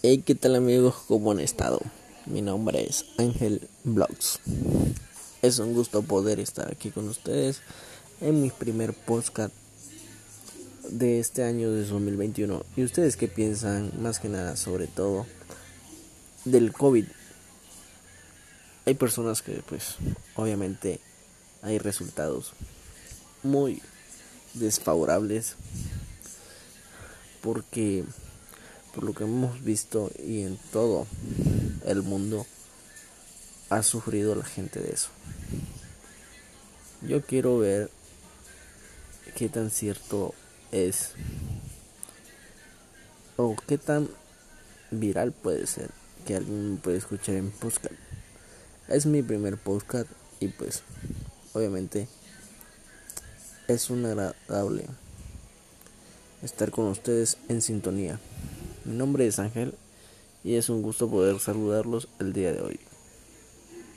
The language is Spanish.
Hey, ¿qué tal amigos? ¿Cómo han estado? Mi nombre es Ángel Vlogs. Es un gusto poder estar aquí con ustedes en mi primer podcast de este año de 2021. ¿Y ustedes qué piensan más que nada sobre todo del COVID? Hay personas que pues obviamente hay resultados muy desfavorables porque por lo que hemos visto y en todo el mundo ha sufrido la gente de eso. Yo quiero ver qué tan cierto es o qué tan viral puede ser que alguien me puede escuchar en podcast. Es mi primer podcast y pues obviamente es un agradable estar con ustedes en sintonía. Mi nombre es Ángel y es un gusto poder saludarlos el día de hoy.